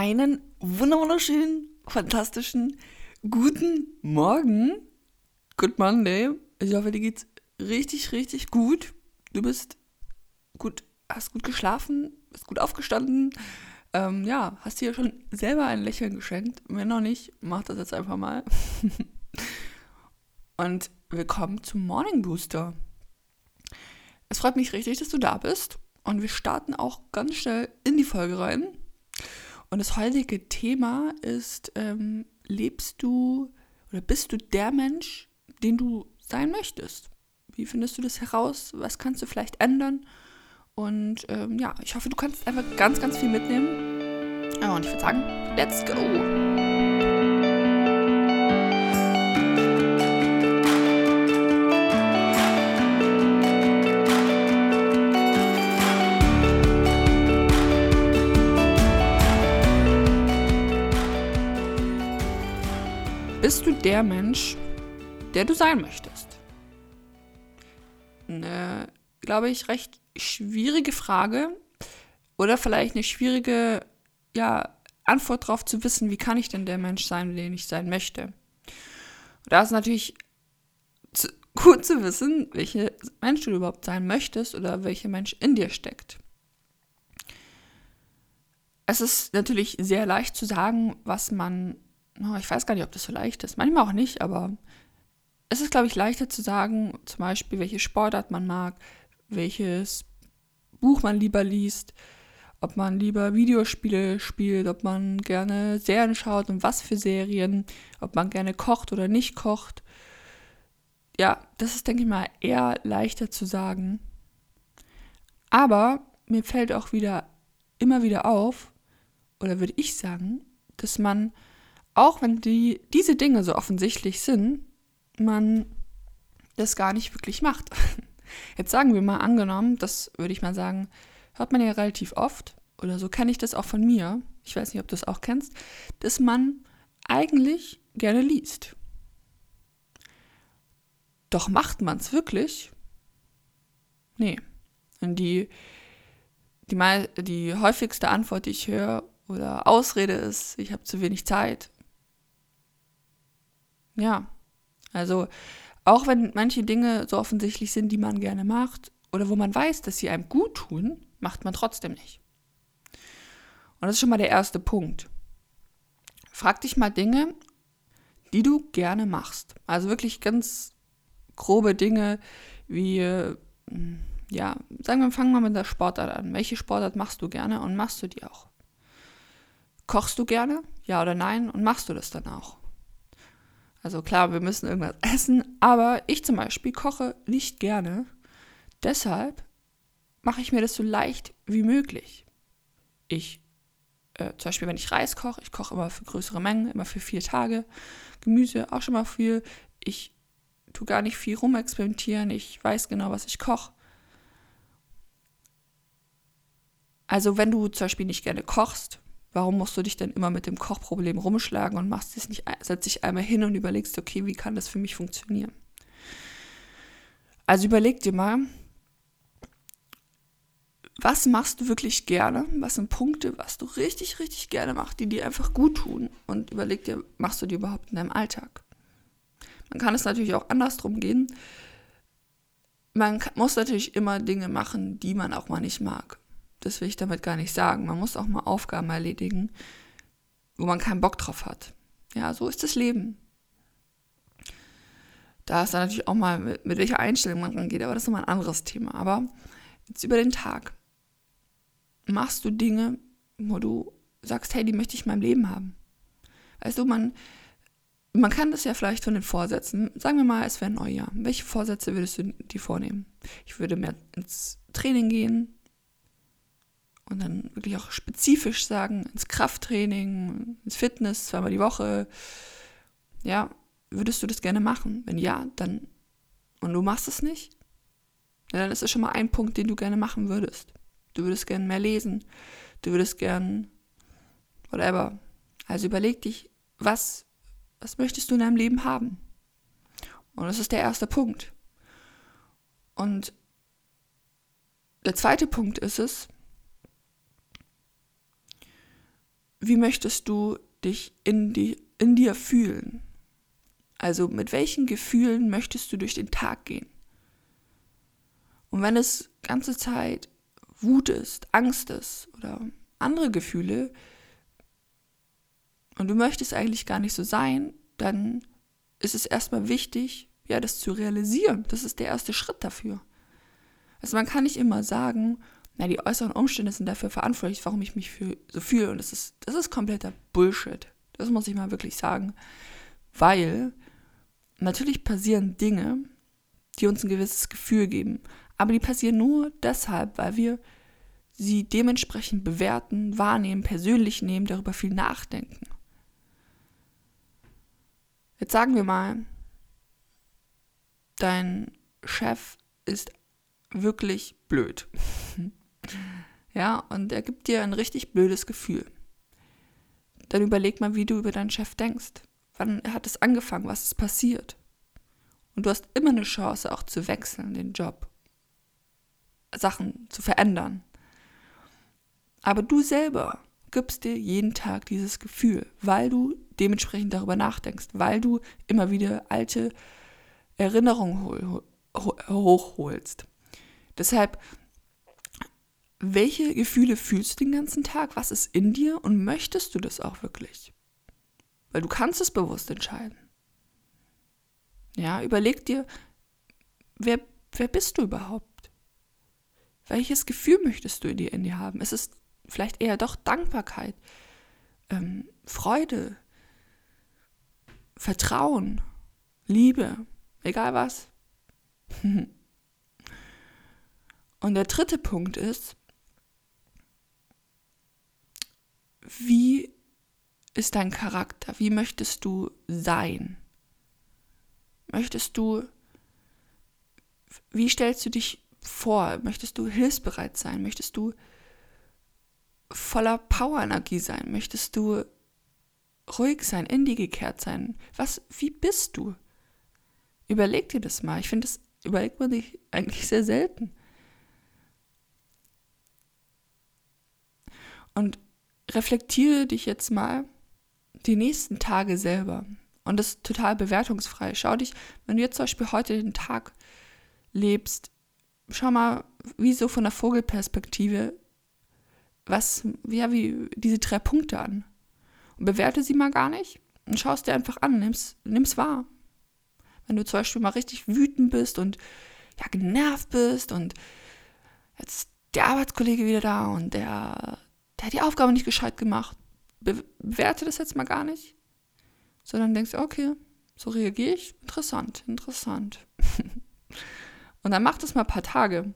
Einen wunderschönen, fantastischen, guten Morgen. Good Monday. Ich hoffe, dir geht's richtig, richtig gut. Du bist gut, hast gut geschlafen, bist gut aufgestanden. Ähm, ja, hast dir schon selber ein Lächeln geschenkt. Wenn noch nicht, mach das jetzt einfach mal. Und willkommen zum Morning Booster. Es freut mich richtig, dass du da bist. Und wir starten auch ganz schnell in die Folge rein. Und das heutige Thema ist, ähm, lebst du oder bist du der Mensch, den du sein möchtest? Wie findest du das heraus? Was kannst du vielleicht ändern? Und ähm, ja, ich hoffe, du kannst einfach ganz, ganz viel mitnehmen. Und ich würde sagen, let's go! Bist du der Mensch, der du sein möchtest? Eine, glaube ich, recht schwierige Frage oder vielleicht eine schwierige ja, Antwort darauf zu wissen, wie kann ich denn der Mensch sein, den ich sein möchte. Da ist natürlich zu, gut zu wissen, welche Mensch du überhaupt sein möchtest oder welcher Mensch in dir steckt. Es ist natürlich sehr leicht zu sagen, was man ich weiß gar nicht, ob das so leicht ist. Manchmal auch nicht, aber es ist, glaube ich, leichter zu sagen, zum Beispiel, welche Sportart man mag, welches Buch man lieber liest, ob man lieber Videospiele spielt, ob man gerne Serien schaut und was für Serien, ob man gerne kocht oder nicht kocht. Ja, das ist, denke ich mal, eher leichter zu sagen. Aber mir fällt auch wieder immer wieder auf, oder würde ich sagen, dass man auch wenn die, diese Dinge so offensichtlich sind, man das gar nicht wirklich macht. Jetzt sagen wir mal angenommen, das würde ich mal sagen, hört man ja relativ oft, oder so kenne ich das auch von mir, ich weiß nicht, ob du es auch kennst, dass man eigentlich gerne liest. Doch macht man es wirklich? Nee. Und die, die, die häufigste Antwort, die ich höre, oder Ausrede ist, ich habe zu wenig Zeit ja, also auch wenn manche Dinge so offensichtlich sind, die man gerne macht oder wo man weiß, dass sie einem gut tun, macht man trotzdem nicht. Und das ist schon mal der erste Punkt. Frag dich mal Dinge, die du gerne machst. Also wirklich ganz grobe Dinge wie, hm, ja, sagen wir, fangen wir mit der Sportart an. Welche Sportart machst du gerne und machst du die auch? Kochst du gerne? Ja oder nein? Und machst du das dann auch? Also klar, wir müssen irgendwas essen, aber ich zum Beispiel koche nicht gerne. Deshalb mache ich mir das so leicht wie möglich. Ich, äh, zum Beispiel, wenn ich Reis koche, ich koche immer für größere Mengen, immer für vier Tage. Gemüse auch schon mal viel. Ich tue gar nicht viel rumexperimentieren. Ich weiß genau, was ich koche. Also wenn du zum Beispiel nicht gerne kochst, Warum musst du dich denn immer mit dem Kochproblem rumschlagen und machst es nicht, setzt dich einmal hin und überlegst, okay, wie kann das für mich funktionieren? Also überleg dir mal, was machst du wirklich gerne? Was sind Punkte, was du richtig, richtig gerne machst, die dir einfach gut tun? Und überleg dir, machst du die überhaupt in deinem Alltag? Man kann es natürlich auch andersrum gehen. Man muss natürlich immer Dinge machen, die man auch mal nicht mag das will ich damit gar nicht sagen. Man muss auch mal Aufgaben erledigen, wo man keinen Bock drauf hat. Ja, so ist das Leben. Da ist dann natürlich auch mal, mit, mit welcher Einstellung man rangeht, aber das ist nochmal ein anderes Thema. Aber jetzt über den Tag. Machst du Dinge, wo du sagst, hey, die möchte ich in meinem Leben haben. Weißt du, man, man kann das ja vielleicht von den Vorsätzen, sagen wir mal, es wäre ein Neujahr. Welche Vorsätze würdest du dir vornehmen? Ich würde mehr ins Training gehen, und dann wirklich auch spezifisch sagen, ins Krafttraining, ins Fitness, zweimal die Woche. Ja, würdest du das gerne machen? Wenn ja, dann und du machst es nicht, ja, dann ist das schon mal ein Punkt, den du gerne machen würdest. Du würdest gerne mehr lesen, du würdest gern whatever. Also überleg dich, was, was möchtest du in deinem Leben haben? Und das ist der erste Punkt. Und der zweite Punkt ist es, wie möchtest du dich in, die, in dir fühlen? Also mit welchen Gefühlen möchtest du durch den Tag gehen? Und wenn es ganze Zeit Wut ist, Angst ist oder andere Gefühle und du möchtest eigentlich gar nicht so sein, dann ist es erstmal wichtig, ja, das zu realisieren. Das ist der erste Schritt dafür. Also man kann nicht immer sagen, na, die äußeren Umstände sind dafür verantwortlich, warum ich mich fühl, so fühle. Und das ist, das ist kompletter Bullshit. Das muss ich mal wirklich sagen. Weil natürlich passieren Dinge, die uns ein gewisses Gefühl geben. Aber die passieren nur deshalb, weil wir sie dementsprechend bewerten, wahrnehmen, persönlich nehmen, darüber viel nachdenken. Jetzt sagen wir mal, dein Chef ist wirklich blöd. ja, und er gibt dir ein richtig blödes Gefühl. Dann überleg mal, wie du über deinen Chef denkst. Wann hat es angefangen? Was ist passiert? Und du hast immer eine Chance, auch zu wechseln, den Job. Sachen zu verändern. Aber du selber gibst dir jeden Tag dieses Gefühl, weil du dementsprechend darüber nachdenkst, weil du immer wieder alte Erinnerungen hochholst. Deshalb, welche Gefühle fühlst du den ganzen Tag? Was ist in dir und möchtest du das auch wirklich? Weil du kannst es bewusst entscheiden. Ja, überleg dir, wer, wer bist du überhaupt? Welches Gefühl möchtest du in dir, in dir haben? Ist es vielleicht eher doch Dankbarkeit, ähm, Freude, Vertrauen, Liebe, egal was? Und der dritte Punkt ist, wie ist dein Charakter? Wie möchtest du sein? Möchtest du, wie stellst du dich vor? Möchtest du hilfsbereit sein? Möchtest du voller Powerenergie sein? Möchtest du ruhig sein, in die gekehrt sein? Was, wie bist du? Überleg dir das mal. Ich finde, das überlegt man sich eigentlich sehr selten. Und reflektiere dich jetzt mal die nächsten Tage selber. Und das ist total bewertungsfrei. Schau dich, wenn du jetzt zum Beispiel heute den Tag lebst, schau mal, wie so von der Vogelperspektive, was, ja, wie diese drei Punkte an. Und bewerte sie mal gar nicht und schaust dir einfach an, nimm's, nimm's wahr. Wenn du zum Beispiel mal richtig wütend bist und ja, genervt bist und jetzt der Arbeitskollege wieder da und der der hat die Aufgabe nicht gescheit gemacht. Bewerte das jetzt mal gar nicht, sondern denkst, okay, so reagiere ich. Interessant, interessant. und dann mach das mal ein paar Tage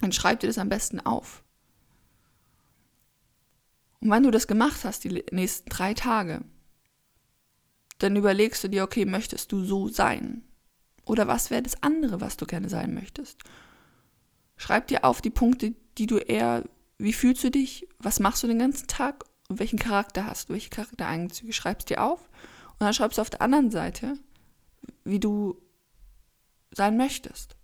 und schreib dir das am besten auf. Und wenn du das gemacht hast, die nächsten drei Tage, dann überlegst du dir, okay, möchtest du so sein? Oder was wäre das andere, was du gerne sein möchtest? Schreib dir auf die Punkte, die du eher wie fühlst du dich? Was machst du den ganzen Tag? Und welchen Charakter hast du? Welche Charaktereigenzüge schreibst du dir auf? Und dann schreibst du auf der anderen Seite, wie du sein möchtest.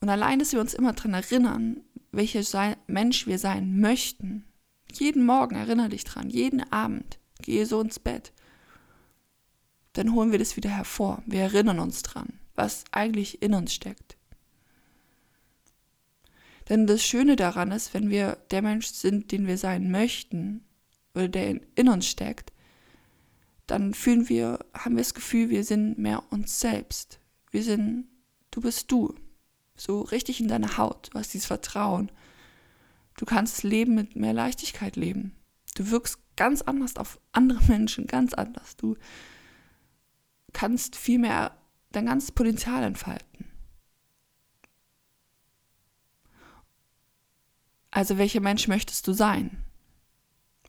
Und allein, dass wir uns immer daran erinnern, welcher Mensch wir sein möchten, jeden Morgen erinnere dich dran, jeden Abend, gehe so ins Bett, dann holen wir das wieder hervor. Wir erinnern uns dran, was eigentlich in uns steckt. Denn das Schöne daran ist, wenn wir der Mensch sind, den wir sein möchten, oder der in, uns steckt, dann fühlen wir, haben wir das Gefühl, wir sind mehr uns selbst. Wir sind, du bist du. So richtig in deiner Haut. Du hast dieses Vertrauen. Du kannst das Leben mit mehr Leichtigkeit leben. Du wirkst ganz anders auf andere Menschen, ganz anders. Du kannst viel mehr dein ganzes Potenzial entfalten. Also welcher Mensch möchtest du sein?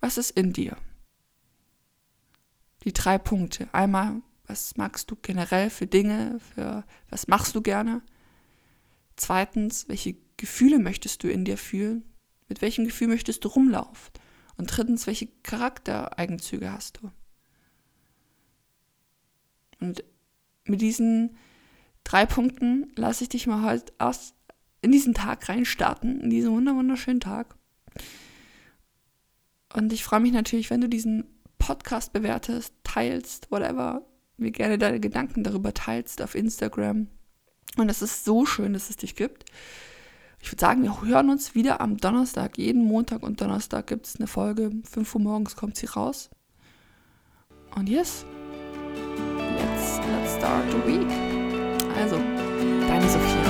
Was ist in dir? Die drei Punkte. Einmal, was magst du generell für Dinge, für was machst du gerne? Zweitens, welche Gefühle möchtest du in dir fühlen? Mit welchem Gefühl möchtest du rumlaufen? Und drittens, welche Charaktereigenzüge hast du? Und mit diesen drei Punkten lasse ich dich mal heute aus, in diesen Tag reinstarten, in diesen wunderschönen Tag. Und ich freue mich natürlich, wenn du diesen Podcast bewertest, teilst, whatever, mir gerne deine Gedanken darüber teilst auf Instagram. Und es ist so schön, dass es dich gibt. Ich würde sagen, wir hören uns wieder am Donnerstag. Jeden Montag und Donnerstag gibt es eine Folge. 5 Uhr morgens kommt sie raus. Und yes, let's, let's start the week. Also, deine Sophia.